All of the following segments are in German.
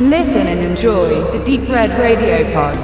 Listen and enjoy the Deep Red Radio Pod.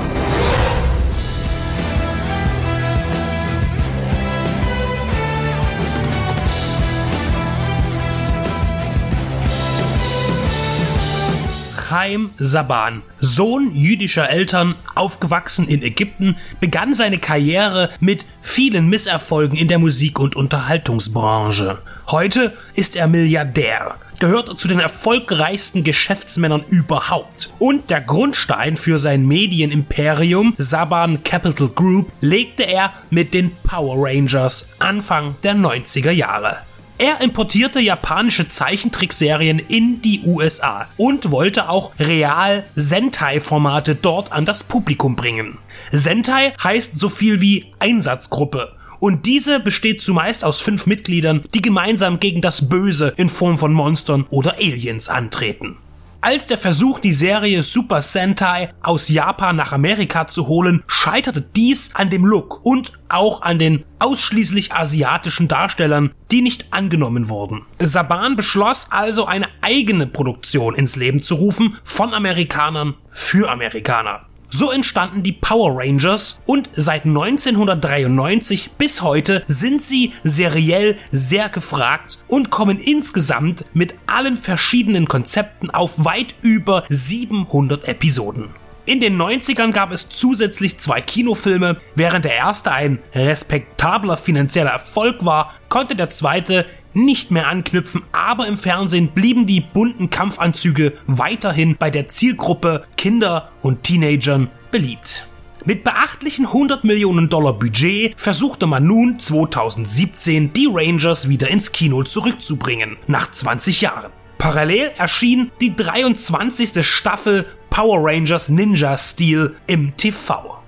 Chaim Saban, Sohn jüdischer Eltern, aufgewachsen in Ägypten, begann seine Karriere mit vielen Misserfolgen in der Musik- und Unterhaltungsbranche. Heute ist er Milliardär, gehört zu den erfolgreichsten Geschäftsmännern überhaupt. Und der Grundstein für sein Medienimperium, Saban Capital Group, legte er mit den Power Rangers Anfang der 90er Jahre. Er importierte japanische Zeichentrickserien in die USA und wollte auch real Sentai-Formate dort an das Publikum bringen. Sentai heißt so viel wie Einsatzgruppe und diese besteht zumeist aus fünf Mitgliedern, die gemeinsam gegen das Böse in Form von Monstern oder Aliens antreten. Als der Versuch, die Serie Super Sentai aus Japan nach Amerika zu holen, scheiterte dies an dem Look und auch an den ausschließlich asiatischen Darstellern, die nicht angenommen wurden. Saban beschloss also eine eigene Produktion ins Leben zu rufen von Amerikanern für Amerikaner. So entstanden die Power Rangers und seit 1993 bis heute sind sie seriell sehr gefragt und kommen insgesamt mit allen verschiedenen Konzepten auf weit über 700 Episoden. In den 90ern gab es zusätzlich zwei Kinofilme. Während der erste ein respektabler finanzieller Erfolg war, konnte der zweite nicht mehr anknüpfen, aber im Fernsehen blieben die bunten Kampfanzüge weiterhin bei der Zielgruppe Kinder und Teenagern beliebt. Mit beachtlichen 100 Millionen Dollar Budget versuchte man nun 2017 die Rangers wieder ins Kino zurückzubringen, nach 20 Jahren. Parallel erschien die 23. Staffel Power Rangers Ninja Steel im TV.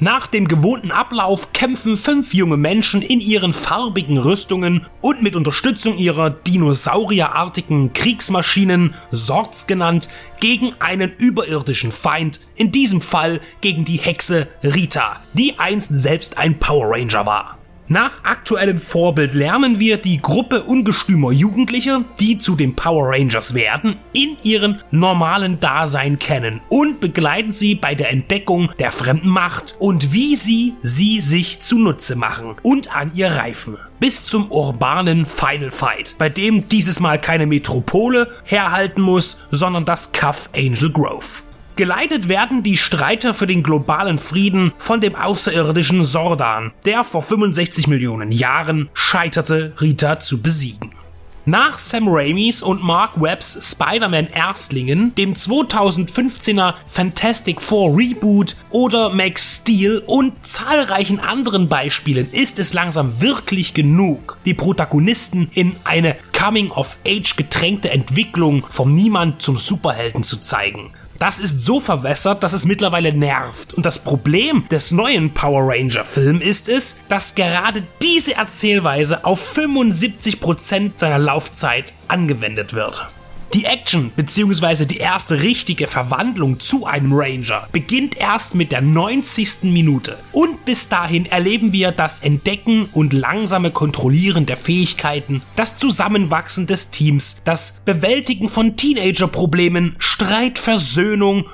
Nach dem gewohnten Ablauf kämpfen fünf junge Menschen in ihren farbigen Rüstungen und mit Unterstützung ihrer dinosaurierartigen Kriegsmaschinen, Sorts genannt, gegen einen überirdischen Feind, in diesem Fall gegen die Hexe Rita, die einst selbst ein Power Ranger war. Nach aktuellem Vorbild lernen wir die Gruppe ungestümer Jugendlicher, die zu den Power Rangers werden, in ihrem normalen Dasein kennen und begleiten sie bei der Entdeckung der fremden Macht und wie sie sie sich zunutze machen und an ihr reifen. Bis zum urbanen Final Fight, bei dem dieses Mal keine Metropole herhalten muss, sondern das Cuff Angel Grove. Geleitet werden die Streiter für den globalen Frieden von dem außerirdischen Sordan, der vor 65 Millionen Jahren scheiterte, Rita zu besiegen. Nach Sam Raimis und Mark Webbs Spider-Man Erstlingen, dem 2015er Fantastic Four Reboot oder Max Steel und zahlreichen anderen Beispielen ist es langsam wirklich genug, die Protagonisten in eine Coming-of-Age getränkte Entwicklung vom Niemand zum Superhelden zu zeigen. Das ist so verwässert, dass es mittlerweile nervt. Und das Problem des neuen Power Ranger Film ist es, dass gerade diese Erzählweise auf 75% seiner Laufzeit angewendet wird. Die Action bzw. die erste richtige Verwandlung zu einem Ranger beginnt erst mit der 90. Minute und bis dahin erleben wir das Entdecken und langsame Kontrollieren der Fähigkeiten, das Zusammenwachsen des Teams, das Bewältigen von Teenager-Problemen, Streit,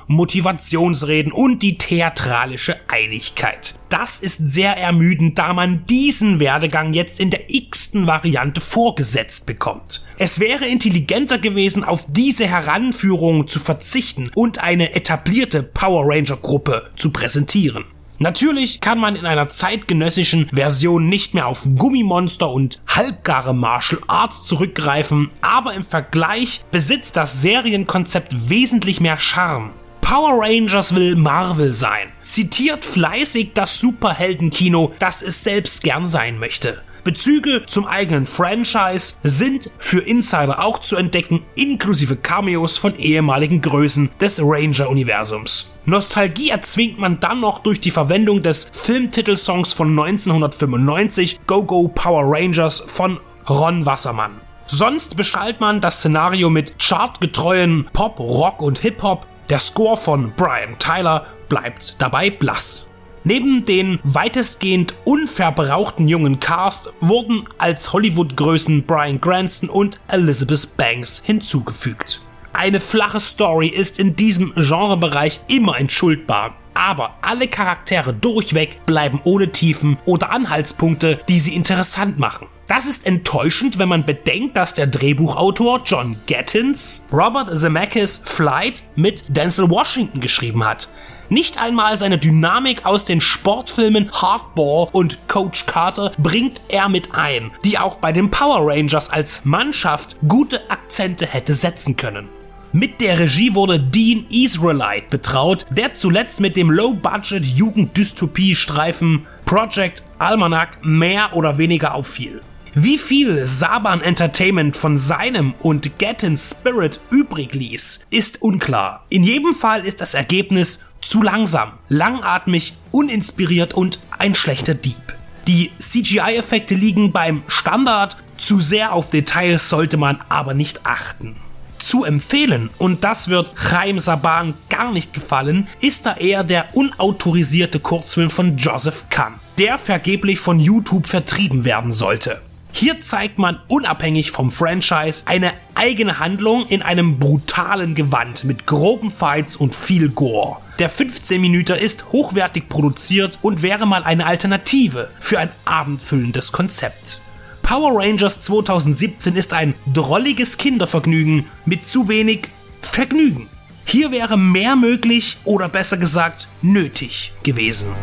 Motivationsreden und die theatralische Einigkeit. Das ist sehr ermüdend, da man diesen Werdegang jetzt in der x-ten Variante vorgesetzt bekommt. Es wäre intelligenter gewesen, auf diese Heranführung zu verzichten und eine etablierte Power Ranger Gruppe zu präsentieren. Natürlich kann man in einer zeitgenössischen Version nicht mehr auf Gummimonster und halbgare Martial Arts zurückgreifen, aber im Vergleich besitzt das Serienkonzept wesentlich mehr Charme. Power Rangers will Marvel sein, zitiert fleißig das Superheldenkino, das es selbst gern sein möchte. Bezüge zum eigenen Franchise sind für Insider auch zu entdecken, inklusive Cameos von ehemaligen Größen des Ranger-Universums. Nostalgie erzwingt man dann noch durch die Verwendung des Filmtitelsongs von 1995 Go Go Power Rangers von Ron Wassermann. Sonst bestrahlt man das Szenario mit chartgetreuen Pop, Rock und Hip-Hop, der Score von Brian Tyler bleibt dabei blass. Neben den weitestgehend unverbrauchten jungen Cast wurden als Hollywood-Größen Brian Cranston und Elizabeth Banks hinzugefügt. Eine flache Story ist in diesem Genrebereich immer entschuldbar. Aber alle Charaktere durchweg bleiben ohne Tiefen oder Anhaltspunkte, die sie interessant machen. Das ist enttäuschend, wenn man bedenkt, dass der Drehbuchautor John Gattins Robert Zemeckis Flight mit Denzel Washington geschrieben hat. Nicht einmal seine Dynamik aus den Sportfilmen Hardball und Coach Carter bringt er mit ein, die auch bei den Power Rangers als Mannschaft gute Akzente hätte setzen können. Mit der Regie wurde Dean Israelite betraut, der zuletzt mit dem Low-Budget Jugenddystopie-Streifen Project Almanac mehr oder weniger auffiel. Wie viel Saban Entertainment von seinem und Gattins Spirit übrig ließ, ist unklar. In jedem Fall ist das Ergebnis zu langsam, langatmig, uninspiriert und ein schlechter Dieb. Die CGI-Effekte liegen beim Standard, zu sehr auf Details sollte man aber nicht achten zu empfehlen, und das wird Chaim Saban gar nicht gefallen, ist da eher der unautorisierte Kurzfilm von Joseph Kahn, der vergeblich von YouTube vertrieben werden sollte. Hier zeigt man unabhängig vom Franchise eine eigene Handlung in einem brutalen Gewand mit groben Fights und viel Gore. Der 15 Minuten ist hochwertig produziert und wäre mal eine Alternative für ein abendfüllendes Konzept. Power Rangers 2017 ist ein drolliges Kindervergnügen mit zu wenig Vergnügen. Hier wäre mehr möglich oder besser gesagt nötig gewesen.